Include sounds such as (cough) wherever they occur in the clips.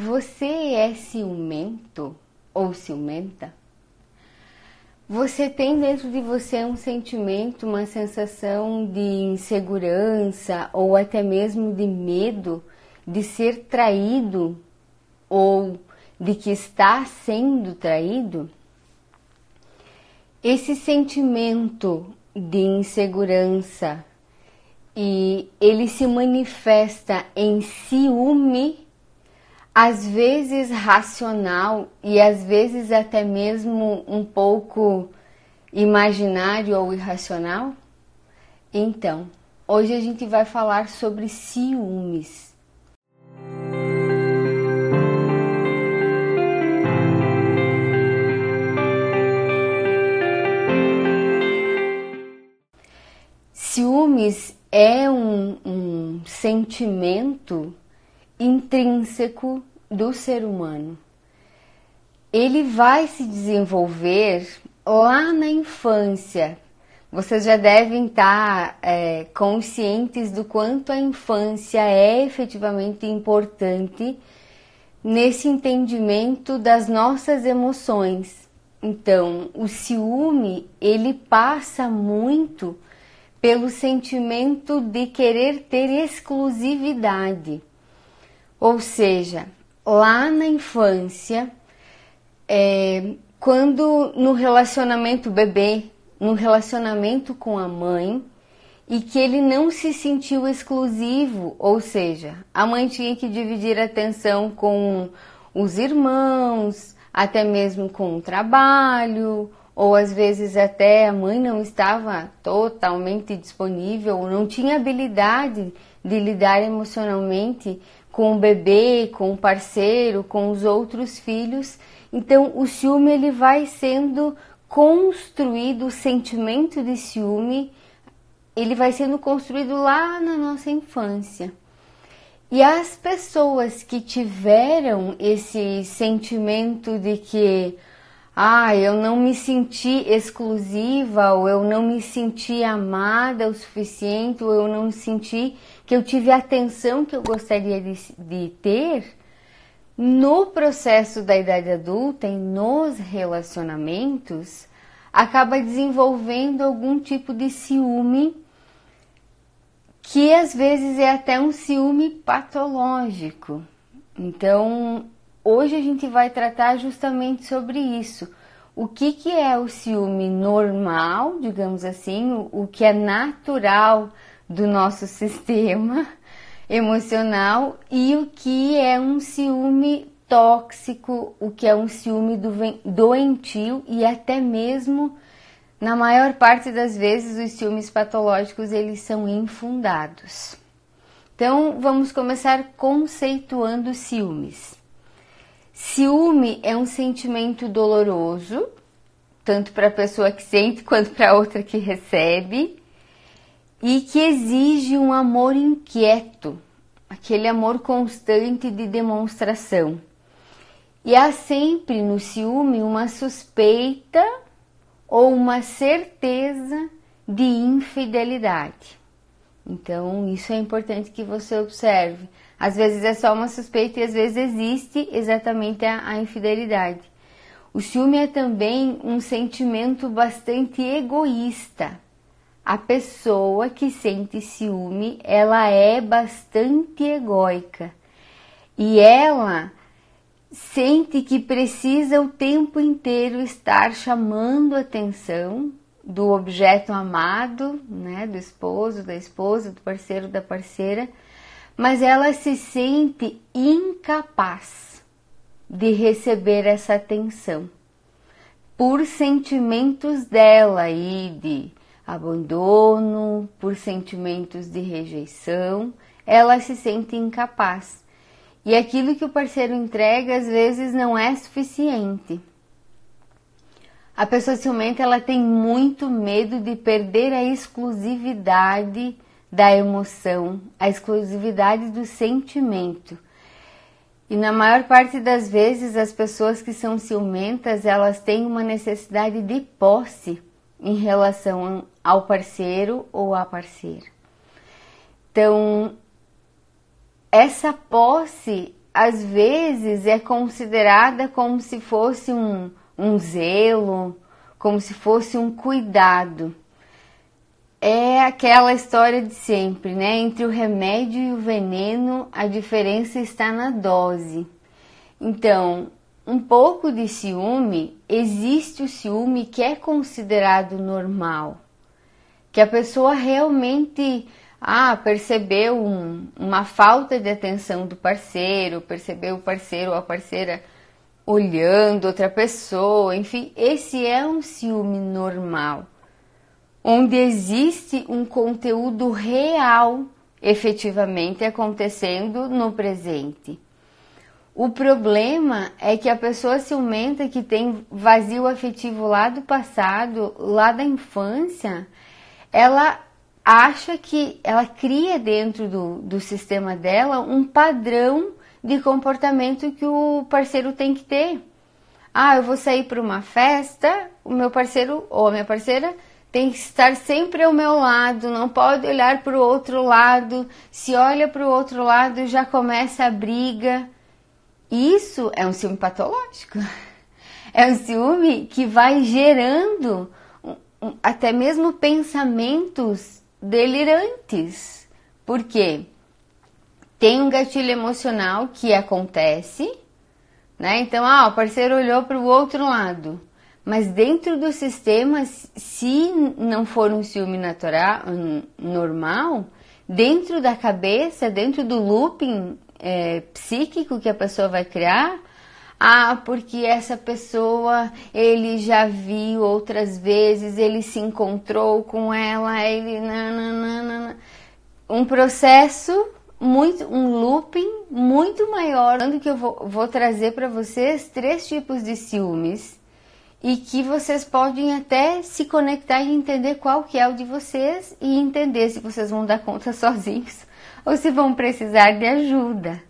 Você é ciumento ou ciumenta? Você tem dentro de você um sentimento, uma sensação de insegurança ou até mesmo de medo de ser traído ou de que está sendo traído? Esse sentimento de insegurança e ele se manifesta em ciúme às vezes racional e às vezes até mesmo um pouco imaginário ou irracional? Então, hoje a gente vai falar sobre ciúmes. Ciúmes é um, um sentimento intrínseco do ser humano. Ele vai se desenvolver lá na infância. Vocês já devem estar é, conscientes do quanto a infância é efetivamente importante nesse entendimento das nossas emoções. Então, o ciúme ele passa muito pelo sentimento de querer ter exclusividade. Ou seja, lá na infância, é, quando no relacionamento bebê, no relacionamento com a mãe, e que ele não se sentiu exclusivo, ou seja, a mãe tinha que dividir a atenção com os irmãos, até mesmo com o trabalho, ou às vezes até a mãe não estava totalmente disponível, não tinha habilidade de lidar emocionalmente com o bebê, com o parceiro, com os outros filhos. Então, o ciúme ele vai sendo construído, o sentimento de ciúme, ele vai sendo construído lá na nossa infância. E as pessoas que tiveram esse sentimento de que ah, eu não me senti exclusiva, ou eu não me senti amada o suficiente, ou eu não senti que eu tive a atenção que eu gostaria de, de ter, no processo da idade adulta e nos relacionamentos, acaba desenvolvendo algum tipo de ciúme que às vezes é até um ciúme patológico. Então, hoje a gente vai tratar justamente sobre isso. O que, que é o ciúme normal, digamos assim, o, o que é natural do nosso (laughs) sistema emocional e o que é um ciúme tóxico, o que é um ciúme doentio e até mesmo na maior parte das vezes os ciúmes patológicos eles são infundados. Então vamos começar conceituando ciúmes. Ciúme é um sentimento doloroso, tanto para a pessoa que sente quanto para a outra que recebe, e que exige um amor inquieto, aquele amor constante de demonstração. E há sempre no ciúme uma suspeita ou uma certeza de infidelidade. Então, isso é importante que você observe. Às vezes é só uma suspeita e às vezes existe exatamente a, a infidelidade. O ciúme é também um sentimento bastante egoísta. A pessoa que sente ciúme, ela é bastante egóica e ela sente que precisa o tempo inteiro estar chamando a atenção do objeto amado, né, do esposo, da esposa, do parceiro, da parceira, mas ela se sente incapaz de receber essa atenção por sentimentos dela e de abandono, por sentimentos de rejeição, ela se sente incapaz. E aquilo que o parceiro entrega às vezes não é suficiente. A pessoa ciumenta ela tem muito medo de perder a exclusividade da emoção, a exclusividade do sentimento. E na maior parte das vezes as pessoas que são ciumentas, elas têm uma necessidade de posse em relação ao parceiro ou à parceira. Então, essa posse às vezes é considerada como se fosse um, um zelo, como se fosse um cuidado. É aquela história de sempre, né? Entre o remédio e o veneno, a diferença está na dose. Então, um pouco de ciúme, existe o ciúme que é considerado normal, que a pessoa realmente ah, percebeu um, uma falta de atenção do parceiro, percebeu o parceiro ou a parceira olhando outra pessoa, enfim, esse é um ciúme normal, onde existe um conteúdo real efetivamente acontecendo no presente. O problema é que a pessoa ciumenta que tem vazio afetivo lá do passado, lá da infância, ela acha que ela cria dentro do, do sistema dela um padrão de comportamento que o parceiro tem que ter. Ah, eu vou sair para uma festa, o meu parceiro ou a minha parceira tem que estar sempre ao meu lado, não pode olhar para o outro lado. Se olha para o outro lado, já começa a briga. Isso é um ciúme patológico. É um ciúme que vai gerando até mesmo pensamentos delirantes. Por quê? Tem um gatilho emocional que acontece, né? Então, ah, o parceiro olhou para o outro lado. Mas dentro do sistema, se não for um ciúme natural, normal, dentro da cabeça, dentro do looping é, psíquico que a pessoa vai criar, ah, porque essa pessoa ele já viu outras vezes, ele se encontrou com ela, ele nananana. um processo muito um looping muito maior, que eu vou, vou trazer para vocês três tipos de ciúmes e que vocês podem até se conectar e entender qual que é o de vocês e entender se vocês vão dar conta (laughs) sozinhos ou se vão precisar de ajuda.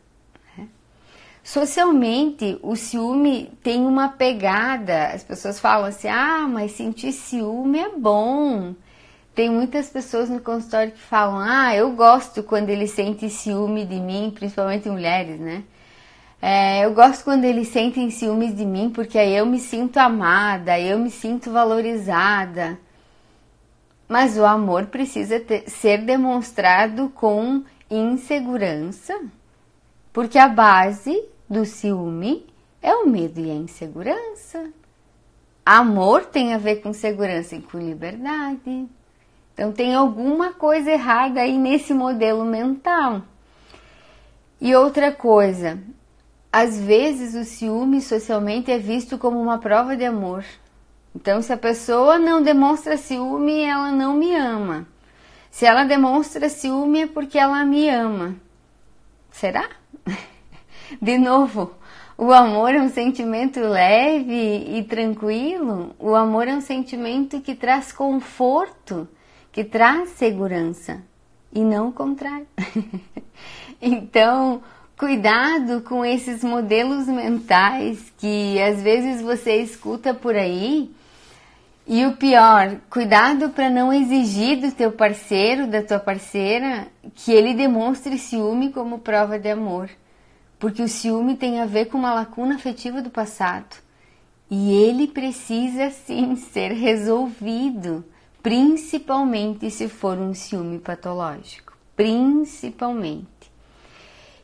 Socialmente, o ciúme tem uma pegada. As pessoas falam assim: ah, mas sentir ciúme é bom. Tem muitas pessoas no consultório que falam: ah, eu gosto quando ele sente ciúme de mim, principalmente mulheres, né? É, eu gosto quando eles sentem ciúmes de mim porque aí eu me sinto amada, eu me sinto valorizada. Mas o amor precisa ter, ser demonstrado com insegurança, porque a base do ciúme é o medo e a insegurança. Amor tem a ver com segurança e com liberdade. Então tem alguma coisa errada aí nesse modelo mental. E outra coisa, às vezes o ciúme socialmente é visto como uma prova de amor. Então, se a pessoa não demonstra ciúme, ela não me ama. Se ela demonstra ciúme, é porque ela me ama. Será? (laughs) De novo, o amor é um sentimento leve e tranquilo. O amor é um sentimento que traz conforto, que traz segurança e não o contrário. (laughs) então, cuidado com esses modelos mentais que às vezes você escuta por aí. E o pior, cuidado para não exigir do teu parceiro, da tua parceira, que ele demonstre ciúme como prova de amor porque o ciúme tem a ver com uma lacuna afetiva do passado e ele precisa sim ser resolvido, principalmente se for um ciúme patológico, principalmente.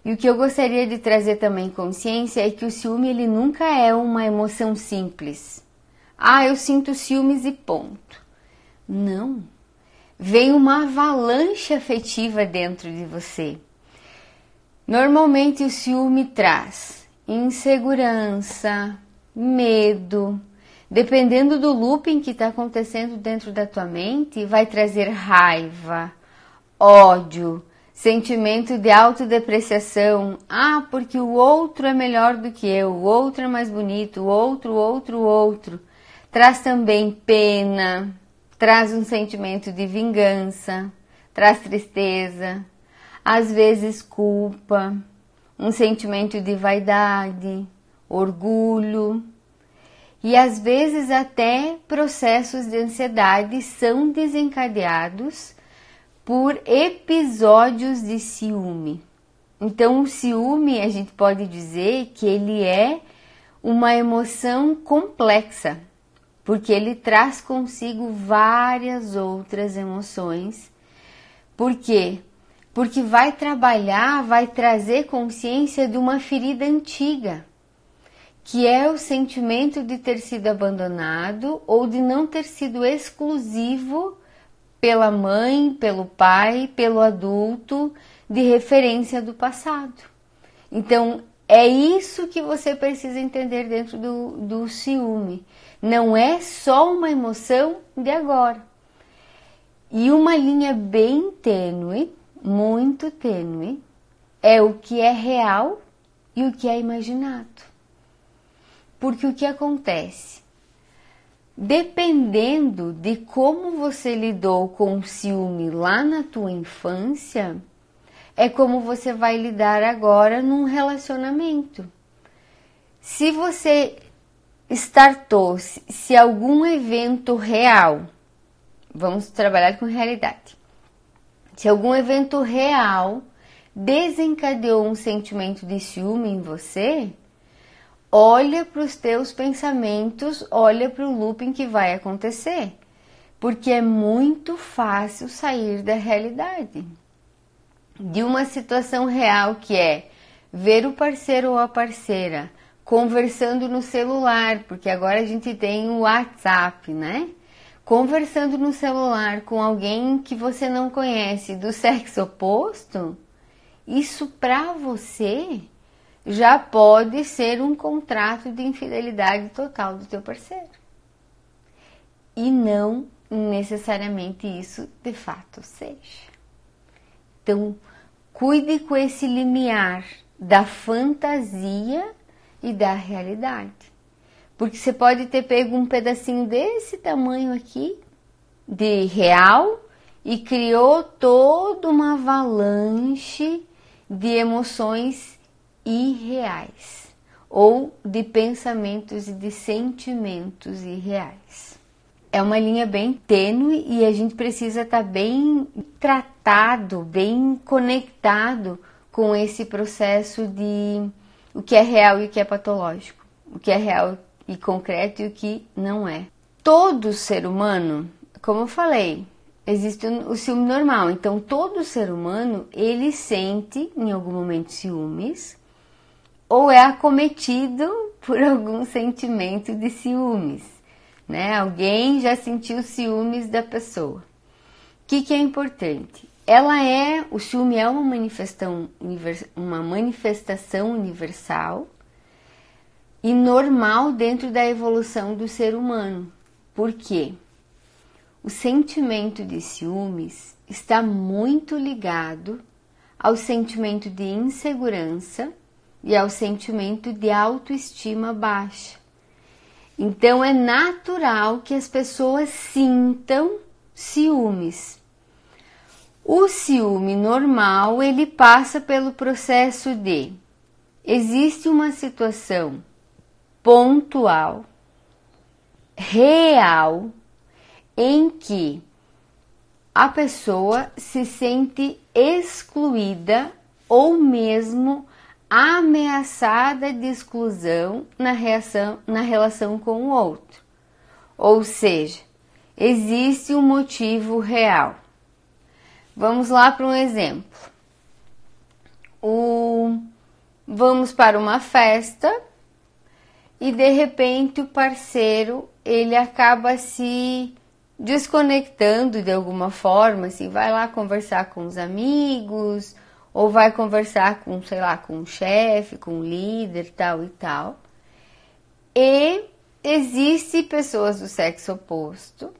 E o que eu gostaria de trazer também consciência é que o ciúme ele nunca é uma emoção simples. Ah, eu sinto ciúmes e ponto. Não. Vem uma avalanche afetiva dentro de você. Normalmente o ciúme traz insegurança, medo. Dependendo do looping que está acontecendo dentro da tua mente, vai trazer raiva, ódio, sentimento de autodepreciação. Ah, porque o outro é melhor do que eu, o outro é mais bonito, o outro, o outro, o outro. Traz também pena, traz um sentimento de vingança, traz tristeza, às vezes culpa, um sentimento de vaidade, orgulho e às vezes até processos de ansiedade são desencadeados por episódios de ciúme. Então, o ciúme, a gente pode dizer que ele é uma emoção complexa, porque ele traz consigo várias outras emoções. Por quê? Porque vai trabalhar, vai trazer consciência de uma ferida antiga, que é o sentimento de ter sido abandonado ou de não ter sido exclusivo pela mãe, pelo pai, pelo adulto de referência do passado. Então, é isso que você precisa entender dentro do, do ciúme. Não é só uma emoção de agora. E uma linha bem tênue, muito tênue, é o que é real e o que é imaginado. Porque o que acontece? Dependendo de como você lidou com o ciúme lá na tua infância, é como você vai lidar agora num relacionamento. Se você startou, se algum evento real, vamos trabalhar com realidade, se algum evento real desencadeou um sentimento de ciúme em você, olha para os teus pensamentos, olha para o looping que vai acontecer, porque é muito fácil sair da realidade de uma situação real que é ver o parceiro ou a parceira conversando no celular, porque agora a gente tem o WhatsApp, né? Conversando no celular com alguém que você não conhece do sexo oposto, isso para você já pode ser um contrato de infidelidade total do teu parceiro. E não necessariamente isso de fato seja. Então, cuide com esse limiar da fantasia e da realidade. Porque você pode ter pego um pedacinho desse tamanho aqui, de real, e criou toda uma avalanche de emoções irreais ou de pensamentos e de sentimentos irreais é uma linha bem tênue e a gente precisa estar tá bem tratado, bem conectado com esse processo de o que é real e o que é patológico, o que é real e concreto e o que não é. Todo ser humano, como eu falei, existe o ciúme normal. Então todo ser humano ele sente em algum momento ciúmes ou é acometido por (laughs) algum sentimento de ciúmes né? Alguém já sentiu ciúmes da pessoa. O que, que é importante? Ela é, o ciúme é uma manifestação, uma manifestação universal e normal dentro da evolução do ser humano. Por quê? O sentimento de ciúmes está muito ligado ao sentimento de insegurança e ao sentimento de autoestima baixa. Então é natural que as pessoas sintam ciúmes. O ciúme normal, ele passa pelo processo de existe uma situação pontual, real, em que a pessoa se sente excluída ou mesmo ameaçada de exclusão na, reação, na relação com o outro. Ou seja, existe um motivo real. Vamos lá para um exemplo. O, vamos para uma festa e de repente o parceiro ele acaba se desconectando de alguma forma, assim, vai lá conversar com os amigos ou vai conversar com, sei lá, com um chefe, com um líder, tal e tal. E existe pessoas do sexo oposto.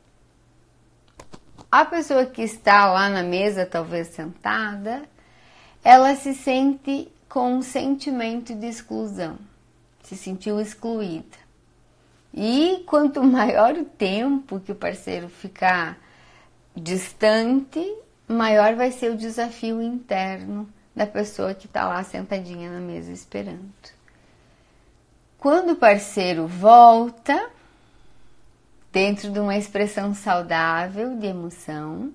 A pessoa que está lá na mesa, talvez sentada, ela se sente com um sentimento de exclusão, se sentiu excluída. E quanto (laughs) maior o tempo que o parceiro ficar distante, maior vai ser o desafio interno da pessoa que está lá sentadinha na mesa esperando. Quando o parceiro volta, dentro de uma expressão saudável de emoção,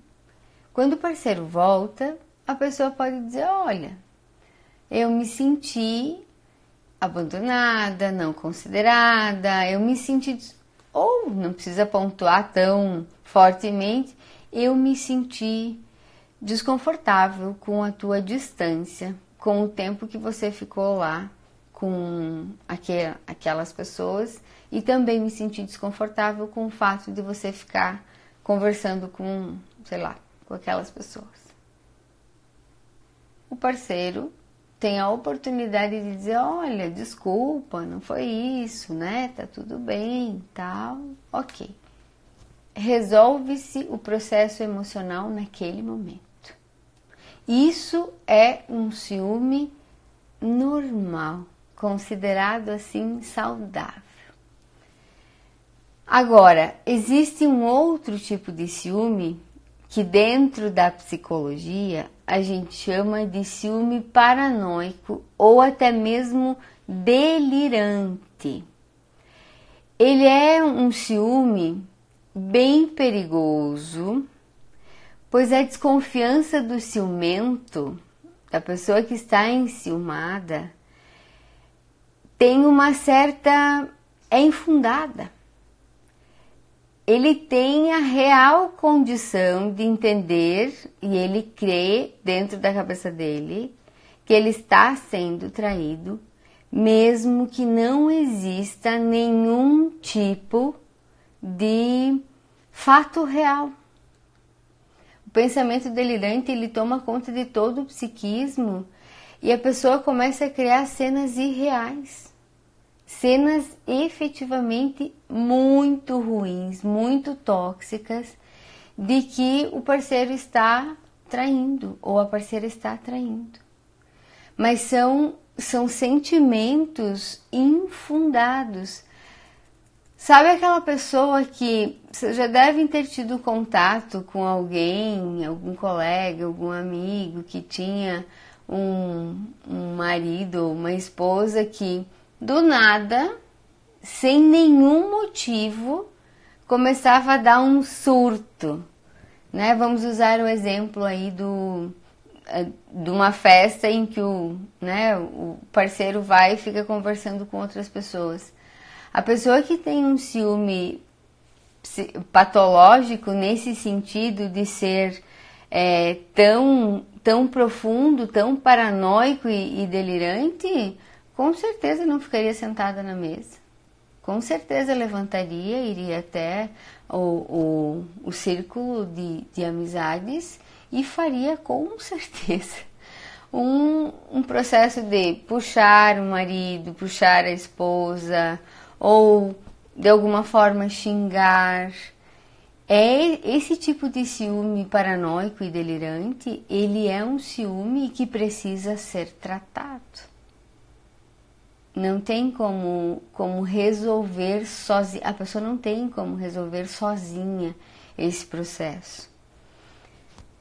quando o parceiro volta, a pessoa pode dizer: Olha, eu me senti abandonada, não considerada, eu me senti ou não precisa pontuar tão fortemente, eu me senti desconfortável com a tua distância, com o tempo que você ficou lá com aquelas pessoas e também me senti desconfortável com o fato de você ficar conversando com, sei lá, com aquelas pessoas. O parceiro tem a oportunidade de dizer, olha, desculpa, não foi isso, né? Tá tudo bem, tal, ok. Resolve-se o processo emocional naquele momento. Isso é um ciúme normal, considerado assim saudável. Agora, existe um outro tipo de ciúme que dentro da psicologia a gente chama de ciúme paranoico ou até mesmo delirante. Ele é um ciúme bem perigoso pois a desconfiança do ciumento, da pessoa que está enciumada, tem uma certa. é infundada. Ele tem a real condição de entender e ele crê dentro da cabeça dele que ele está sendo traído, mesmo que não exista nenhum tipo de fato real. O pensamento delirante ele toma conta de todo o psiquismo e a pessoa começa a criar cenas irreais, cenas efetivamente muito ruins, muito tóxicas, de que o parceiro está traindo ou a parceira está traindo. Mas são, são sentimentos infundados Sabe aquela pessoa que vocês já devem ter tido contato com alguém, algum colega, algum amigo que tinha um, um marido, uma esposa que do nada, sem nenhum motivo, começava a dar um surto, né? Vamos usar o exemplo aí do eh, de uma festa em que o, né, o parceiro vai e fica conversando com outras pessoas. A pessoa que tem um ciúme patológico nesse sentido de ser é, tão, tão profundo, tão paranoico e, e delirante, com certeza não ficaria sentada na mesa. Com certeza levantaria, iria até o, o, o círculo de, de amizades e faria com (laughs) certeza um, um processo de puxar o marido, puxar a esposa, ou de alguma forma xingar. É esse tipo de ciúme paranoico e delirante, ele é um ciúme que precisa ser tratado. Não tem como, como resolver sozinha, a pessoa não tem como resolver sozinha esse processo.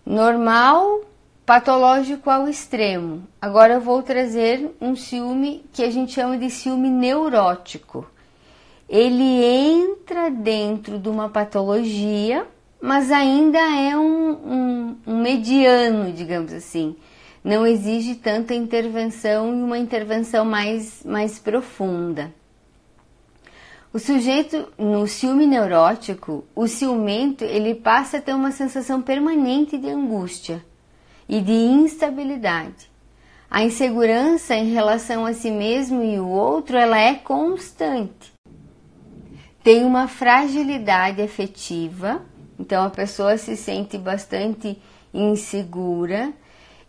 Normal, patológico ao extremo. Agora eu vou trazer um ciúme que a gente chama de ciúme neurótico ele entra dentro de uma patologia, mas ainda é um, um, um mediano, digamos assim. Não exige tanta intervenção e uma intervenção mais, mais profunda. O sujeito no ciúme neurótico, o ciumento, ele passa a ter uma sensação permanente de angústia e de instabilidade. A insegurança em relação a si mesmo e o outro, ela é constante tem uma fragilidade afetiva, então a pessoa se sente bastante insegura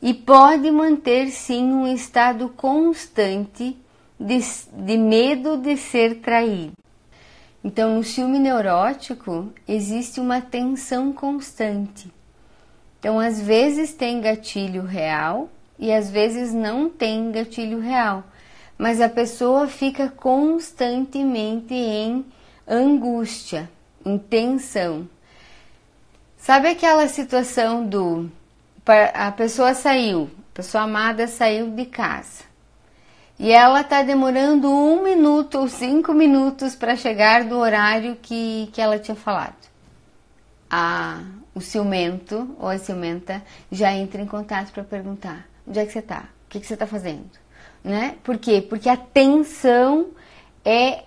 e pode manter sim um estado constante de, de medo de ser traído. Então, no ciúme neurótico existe uma tensão constante. Então, às vezes tem gatilho real e às vezes não tem gatilho real, mas a pessoa fica constantemente em angústia, intenção. Sabe aquela situação do a pessoa saiu, a pessoa amada saiu de casa e ela está demorando um minuto ou cinco minutos para chegar do horário que, que ela tinha falado. A, o ciumento ou a ciumenta já entra em contato para perguntar: onde é que você está? O que, que você está fazendo? Né? Por quê? Porque a tensão é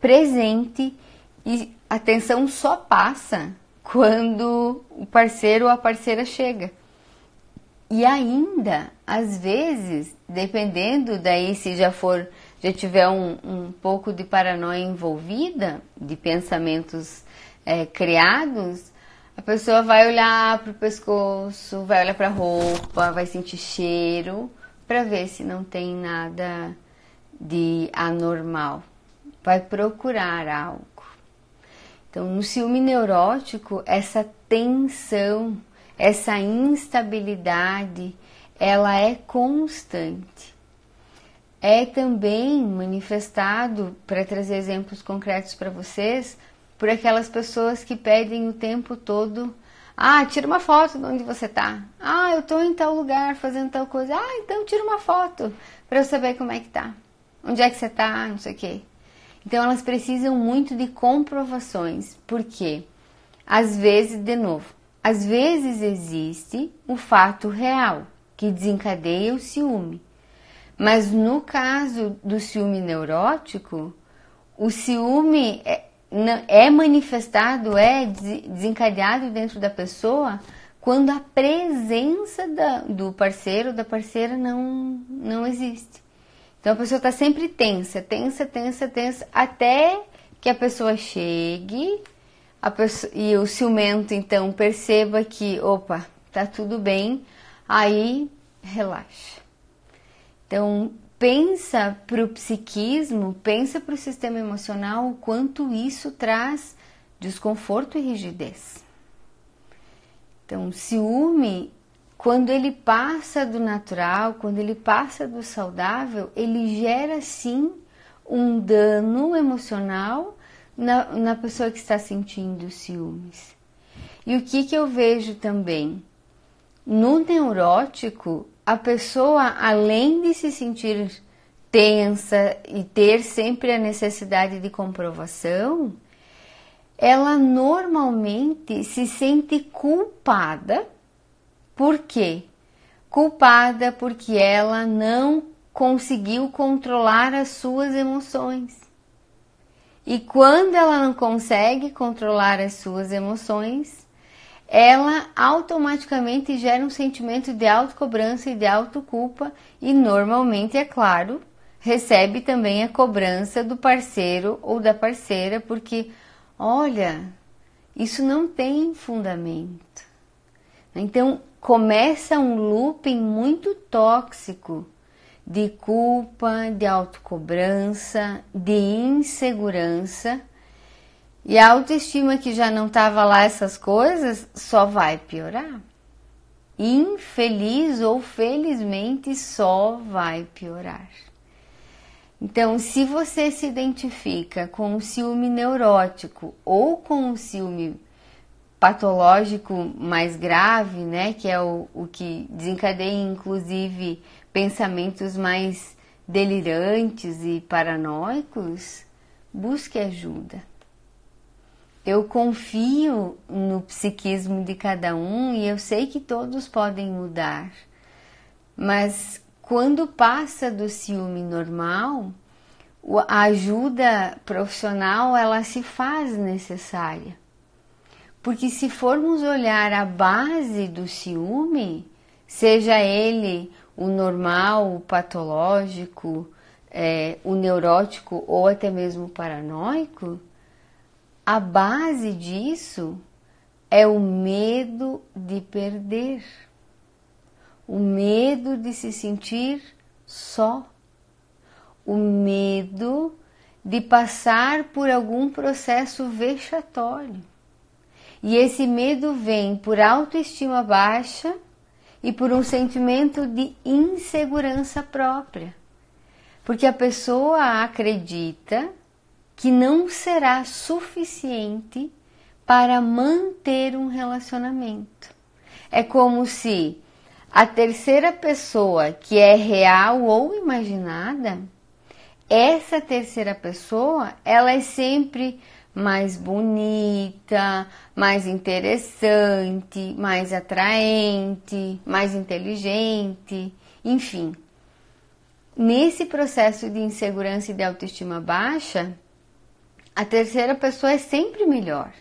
presente e a tensão só passa quando o parceiro ou a parceira chega. E ainda, às vezes, dependendo daí se já for, já tiver um, um pouco de paranoia envolvida, de pensamentos é, criados, a pessoa vai olhar para o pescoço, vai olhar para a roupa, vai sentir cheiro, para ver se não tem nada de anormal. Vai procurar algo. Então, no ciúme neurótico, essa tensão, essa instabilidade, ela é constante. É também manifestado, para trazer exemplos concretos para vocês, por aquelas pessoas que pedem o tempo todo: ah, tira uma foto de onde você está. Ah, eu estou em tal lugar fazendo tal coisa. Ah, então tira uma foto para eu saber como é que tá. Onde é que você está, não sei o quê. Então elas precisam muito de comprovações, porque às vezes, de novo, às vezes existe o fato real que desencadeia o ciúme. Mas no caso do ciúme neurótico, o ciúme é, é manifestado, é desencadeado dentro da pessoa quando a presença da, do parceiro ou da parceira não, não existe. Então a pessoa está sempre tensa, tensa, tensa, tensa, até que a pessoa chegue a pessoa, e o ciumento então perceba que, opa, tá tudo bem, aí relaxa. Então pensa para o psiquismo, pensa para o sistema emocional o quanto isso traz desconforto e rigidez. Então, ciúme quando ele passa do natural, quando ele passa do saudável, ele gera sim um dano emocional na, na pessoa que está sentindo ciúmes. E o que, que eu vejo também? No neurótico, a pessoa, além de se sentir tensa e ter sempre a necessidade de comprovação, ela normalmente se sente culpada por quê? Culpada porque ela não conseguiu controlar as suas emoções. E quando ela não consegue controlar as suas emoções, ela automaticamente gera um sentimento de autocobrança e de autoculpa e normalmente, é claro, recebe também a cobrança do parceiro ou da parceira, porque olha, isso não tem fundamento. Então, começa um looping muito tóxico de culpa, de autocobrança, de insegurança. E a autoestima que já não estava lá essas coisas só vai piorar. Infeliz ou felizmente só vai piorar. Então, se você se identifica com o ciúme neurótico ou com o ciúme patológico mais grave, né, que é o, o que desencadeia inclusive pensamentos mais delirantes e paranoicos, busque ajuda. Eu confio no psiquismo de cada um e eu sei que todos podem mudar, mas quando passa do ciúme normal, a ajuda profissional ela se faz necessária porque se formos olhar a base do ciúme, seja ele o normal, o patológico, é, o neurótico ou até mesmo o paranoico, a base disso é o medo de perder, o medo de se sentir só, o medo de passar por algum processo vexatório. E esse medo vem por autoestima baixa e por um sentimento de insegurança própria. Porque a pessoa acredita que não será suficiente para manter um relacionamento. É como se a terceira pessoa, que é real ou imaginada, essa terceira pessoa, ela é sempre mais bonita, mais interessante, mais atraente, mais inteligente, enfim, nesse processo de insegurança e de autoestima baixa, a terceira pessoa é sempre melhor.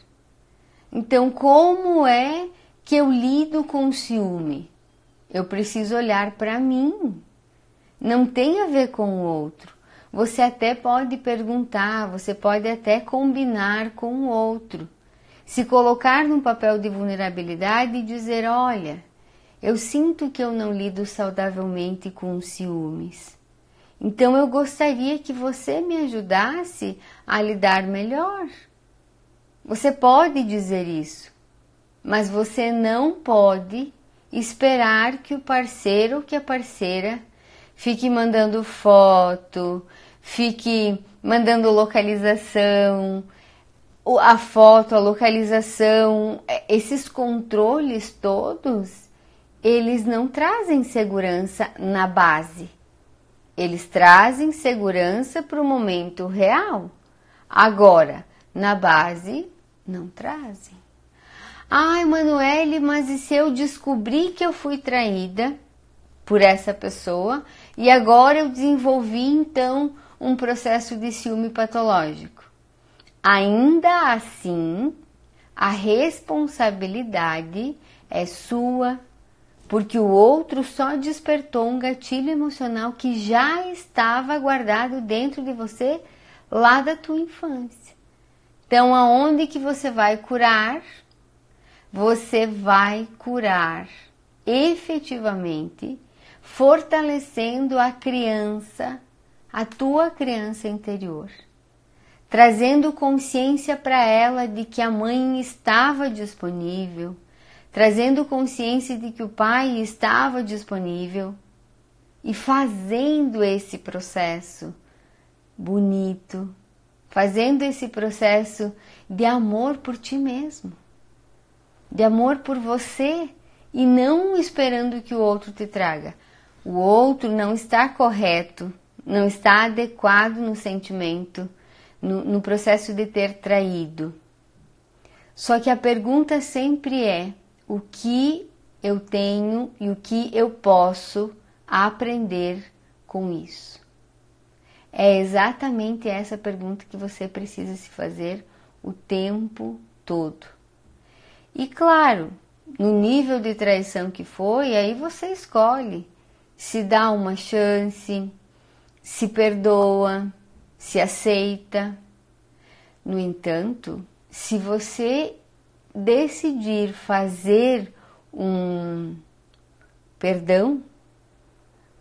Então, como é que eu lido com o ciúme? Eu preciso olhar para mim. Não tem a ver com o outro. Você até pode perguntar, você pode até combinar com o outro. Se colocar num papel de vulnerabilidade e dizer: Olha, eu sinto que eu não lido saudavelmente com os ciúmes. Então eu gostaria que você me ajudasse a lidar melhor. Você pode dizer isso, mas você não pode esperar que o parceiro ou que a parceira fique mandando foto, fique mandando localização, a foto, a localização, é, esses controles todos, eles não trazem segurança na base. Eles trazem segurança para o momento real. Agora, na base, não trazem. Ai, Manuele, mas e se eu descobrir que eu fui traída por essa pessoa e agora eu desenvolvi então um processo de ciúme patológico? Ainda assim, a responsabilidade é sua, porque o outro só despertou um gatilho emocional que já estava guardado dentro de você lá da tua infância. Então, aonde que você vai curar? Você vai curar efetivamente, fortalecendo a criança, a tua criança interior, trazendo consciência para ela de que a mãe estava disponível, trazendo consciência de que o pai estava disponível e fazendo esse processo bonito, fazendo esse processo de amor por ti mesmo, de amor por você e não esperando que o outro te traga. O outro não está correto, não está adequado no sentimento, no, no processo de ter traído. Só que a pergunta sempre é: o que eu tenho e o que eu posso aprender com isso? É exatamente essa pergunta que você precisa se fazer o tempo todo. E claro, no nível de traição que foi, aí você escolhe se dá uma chance, se perdoa, se aceita. No entanto, se você decidir fazer um perdão,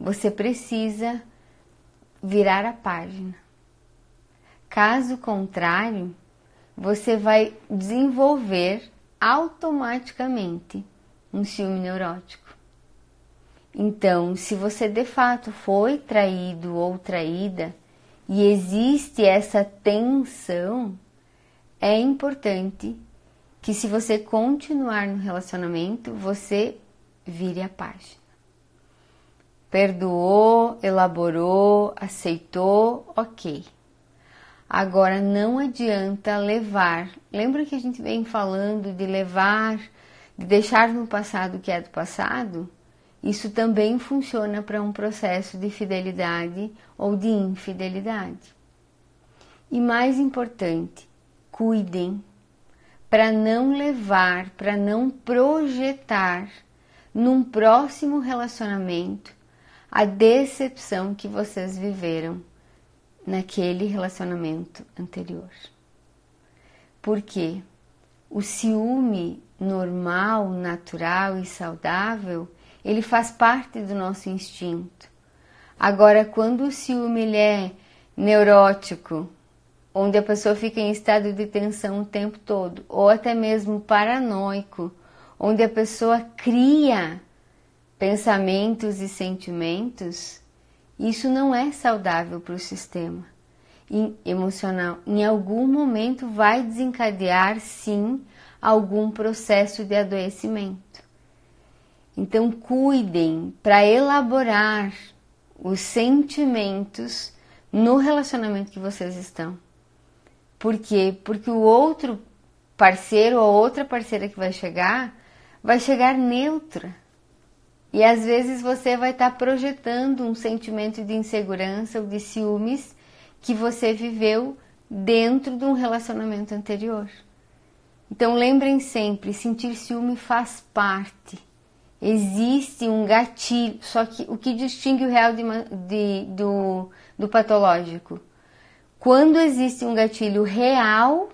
você precisa virar a página. Caso contrário, você vai desenvolver automaticamente um ciúme neurótico. Então, se você de fato foi traído ou traída e existe essa tensão, é importante que se você continuar no relacionamento, você vire a página perdoou, elaborou, aceitou, ok. Agora não adianta levar. Lembra que a gente vem falando de levar, de deixar no passado o que é do passado? Isso também funciona para um processo de fidelidade ou de infidelidade. E mais importante, cuidem para não levar, para não projetar num próximo relacionamento a decepção que vocês viveram naquele relacionamento anterior. Porque o ciúme normal, natural e saudável, ele faz parte do nosso instinto. Agora, quando o ciúme é neurótico, onde a pessoa fica em estado de tensão o tempo todo, ou até mesmo paranoico, onde a pessoa cria pensamentos e sentimentos, isso não é saudável para o sistema emocional. Em algum momento vai desencadear, sim, algum processo de adoecimento. Então, cuidem para elaborar os sentimentos no relacionamento que vocês estão. Por quê? Porque o outro parceiro ou outra parceira que vai chegar vai chegar neutra E às vezes você vai estar tá projetando um sentimento de insegurança ou de ciúmes que você viveu dentro de um relacionamento anterior. Então lembrem sempre, sentir ciúme faz parte. Existe um gatilho, só que o que distingue o real de, de, do, do patológico? Quando existe um gatilho real,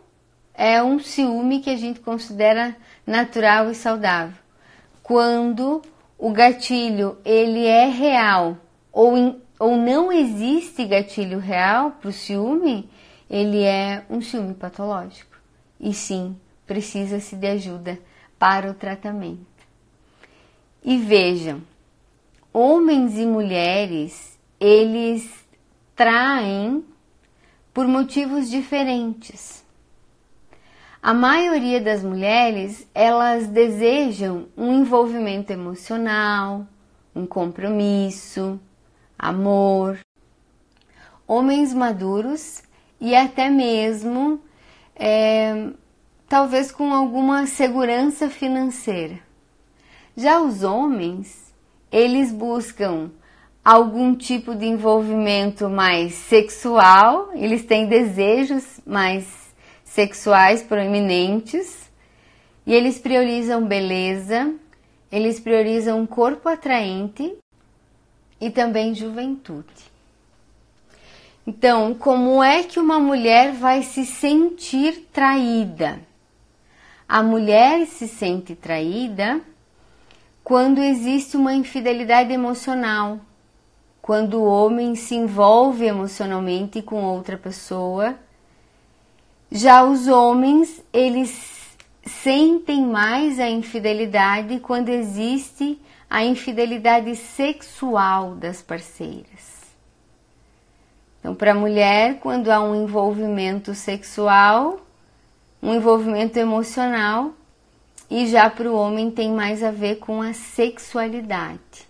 é um ciúme que a gente considera natural e saudável. Quando o gatilho ele é real ou, in, ou não existe gatilho real para o ciúme, ele é um ciúme patológico. E sim, precisa-se de ajuda para o tratamento. E vejam, homens e mulheres, eles traem por motivos diferentes. A maioria das mulheres, elas desejam um envolvimento emocional, um compromisso, amor. Homens maduros e até mesmo é, talvez com alguma segurança financeira. Já os homens, eles buscam algum tipo de envolvimento mais sexual, eles têm desejos mais sexuais proeminentes e eles priorizam beleza, eles priorizam um corpo atraente e também juventude. Então, como é que uma mulher vai se sentir traída? A mulher se sente traída quando existe uma infidelidade emocional, quando o homem se envolve emocionalmente com outra pessoa. Já os homens, eles sentem mais a infidelidade quando existe a infidelidade sexual das parceiras. Então, para a mulher, quando há um envolvimento sexual, um envolvimento emocional e já para o homem tem mais a ver com a sexualidade.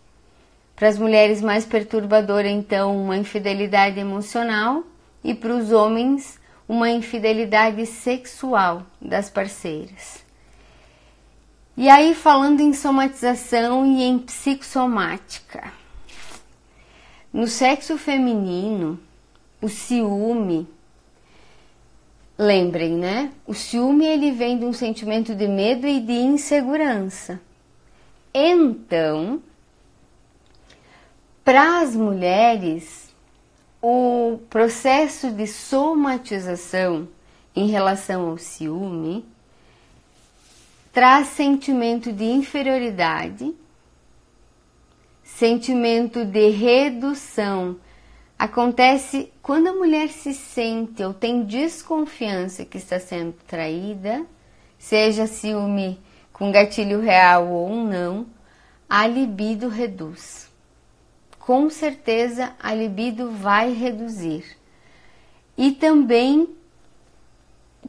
Para as mulheres mais perturbadora então uma infidelidade emocional e para os homens uma infidelidade sexual das parceiras. E aí falando em somatização e em psicossomática. No sexo feminino, o ciúme Lembrem, né? O ciúme ele vem de um sentimento de medo e de insegurança. Então, para as mulheres, o processo de somatização em relação ao ciúme traz sentimento de inferioridade, sentimento de redução Acontece quando a mulher se sente ou tem desconfiança que está sendo traída, seja ciúme com gatilho real ou não, a libido reduz. Com certeza a libido vai reduzir. E também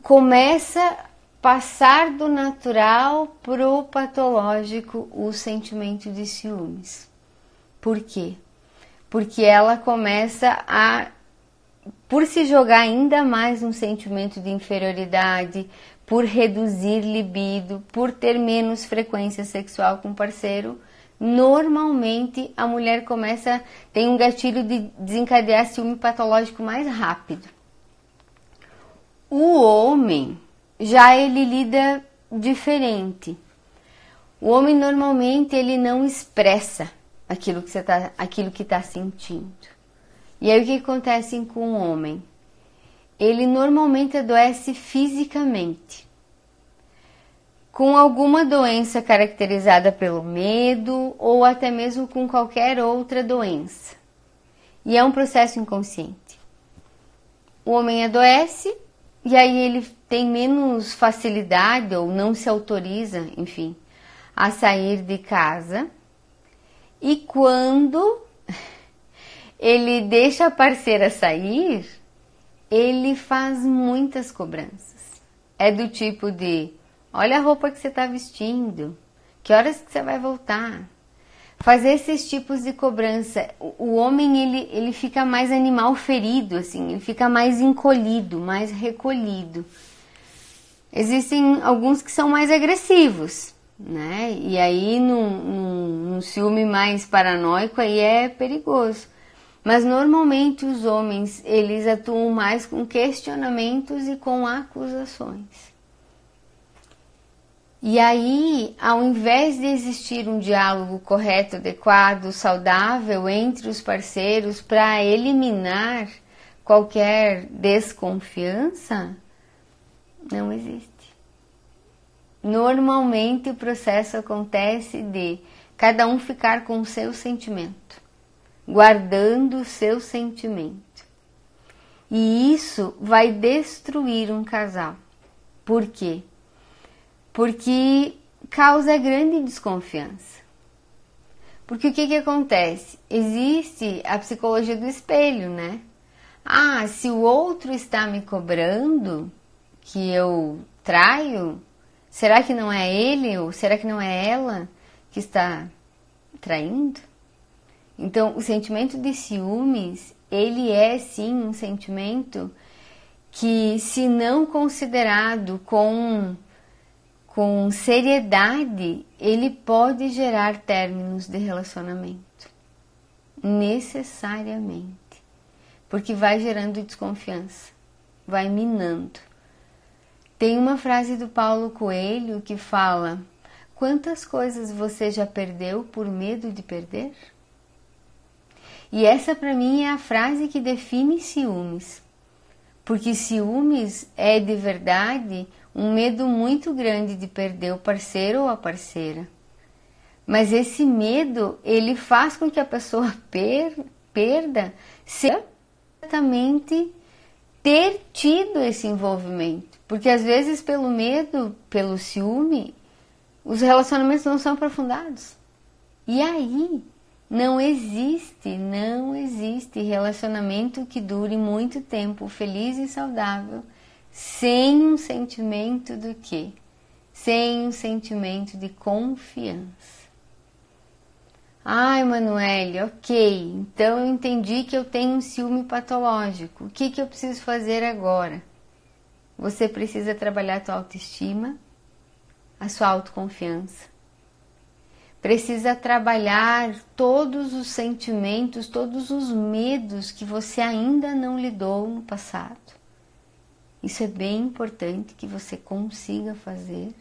começa passar do natural pro patológico o sentimento de ciúmes. Por quê? Porque ela começa a por se jogar ainda mais um sentimento de inferioridade, por reduzir libido, por ter menos frequência sexual com o parceiro, normalmente a mulher começa tem um gatilho de desencadear ciúme patológico mais rápido. O homem já ele lida diferente. O homem normalmente ele não expressa aquilo que você tá, aquilo que está sentindo. E aí o que acontece com o homem? Ele normalmente adoece fisicamente, com alguma doença caracterizada pelo medo ou até mesmo com qualquer outra doença. E é um processo inconsciente. O homem adoece e aí ele tem menos facilidade ou não se autoriza, enfim, a sair de casa e quando ele deixa a parceira sair, ele faz muitas cobranças. É do tipo de: olha a roupa que você está vestindo, que horas que você vai voltar. Fazer esses tipos de cobrança. O homem ele, ele fica mais animal ferido, assim, ele fica mais encolhido, mais recolhido. Existem alguns que são mais agressivos, né? E aí num, num, num ciúme mais paranoico aí é perigoso. Mas normalmente os homens eles atuam mais com questionamentos e com acusações. E aí, ao invés de existir um diálogo correto, adequado, saudável entre os parceiros para eliminar qualquer desconfiança, não existe. Normalmente o processo acontece de cada um ficar com o seu sentimento, guardando o seu sentimento. E isso vai destruir um casal. Por quê? Porque causa grande desconfiança. Porque o que, que acontece? Existe a psicologia do espelho, né? Ah, se o outro está me cobrando que eu traio, será que não é ele ou será que não é ela que está traindo? Então, o sentimento de ciúmes, ele é sim um sentimento que, se não considerado com, com seriedade, ele pode gerar términos de relacionamento. Necessariamente porque vai gerando desconfiança, vai minando. Tem uma frase do Paulo Coelho que fala: Quantas coisas você já perdeu por medo de perder? E essa para mim é a frase que define ciúmes. Porque ciúmes é de verdade um medo muito grande de perder o parceiro ou a parceira. Mas esse medo, ele faz com que a pessoa (laughs) per perda ser exatamente ter tido esse envolvimento. Porque às vezes, pelo medo, pelo ciúme, os relacionamentos não são aprofundados. E aí, não existe, não existe relacionamento que dure muito tempo, feliz e saudável, sem um sentimento do quê? Sem um sentimento de confiança. Ah, Emanuele, ok. Então eu entendi que eu tenho um ciúme patológico. O que, que eu preciso fazer agora? Você precisa trabalhar a sua autoestima, a sua autoconfiança. Precisa trabalhar todos os sentimentos, todos os medos que você ainda não lidou no passado. Isso é bem importante que você consiga fazer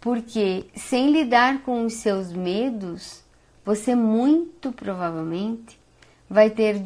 porque sem lidar com os seus medos, você muito provavelmente vai ter